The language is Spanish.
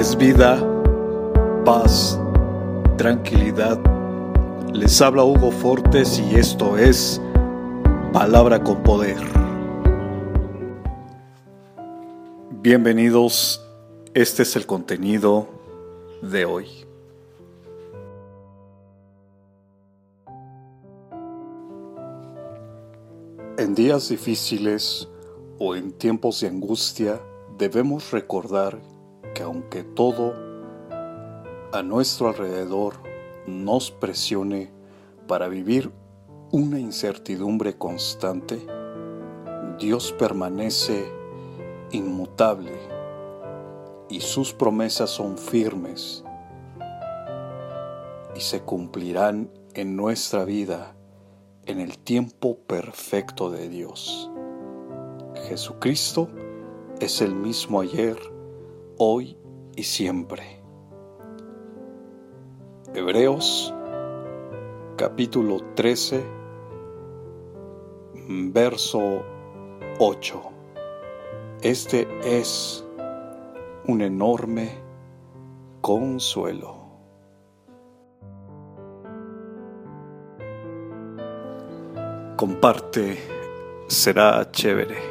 es vida, paz, tranquilidad. Les habla Hugo Fortes y esto es Palabra con Poder. Bienvenidos, este es el contenido de hoy. En días difíciles o en tiempos de angustia debemos recordar que aunque todo a nuestro alrededor nos presione para vivir una incertidumbre constante, Dios permanece inmutable y sus promesas son firmes y se cumplirán en nuestra vida en el tiempo perfecto de Dios. Jesucristo es el mismo ayer, hoy y siempre. Hebreos capítulo 13, verso 8. Este es un enorme consuelo. Comparte, será chévere.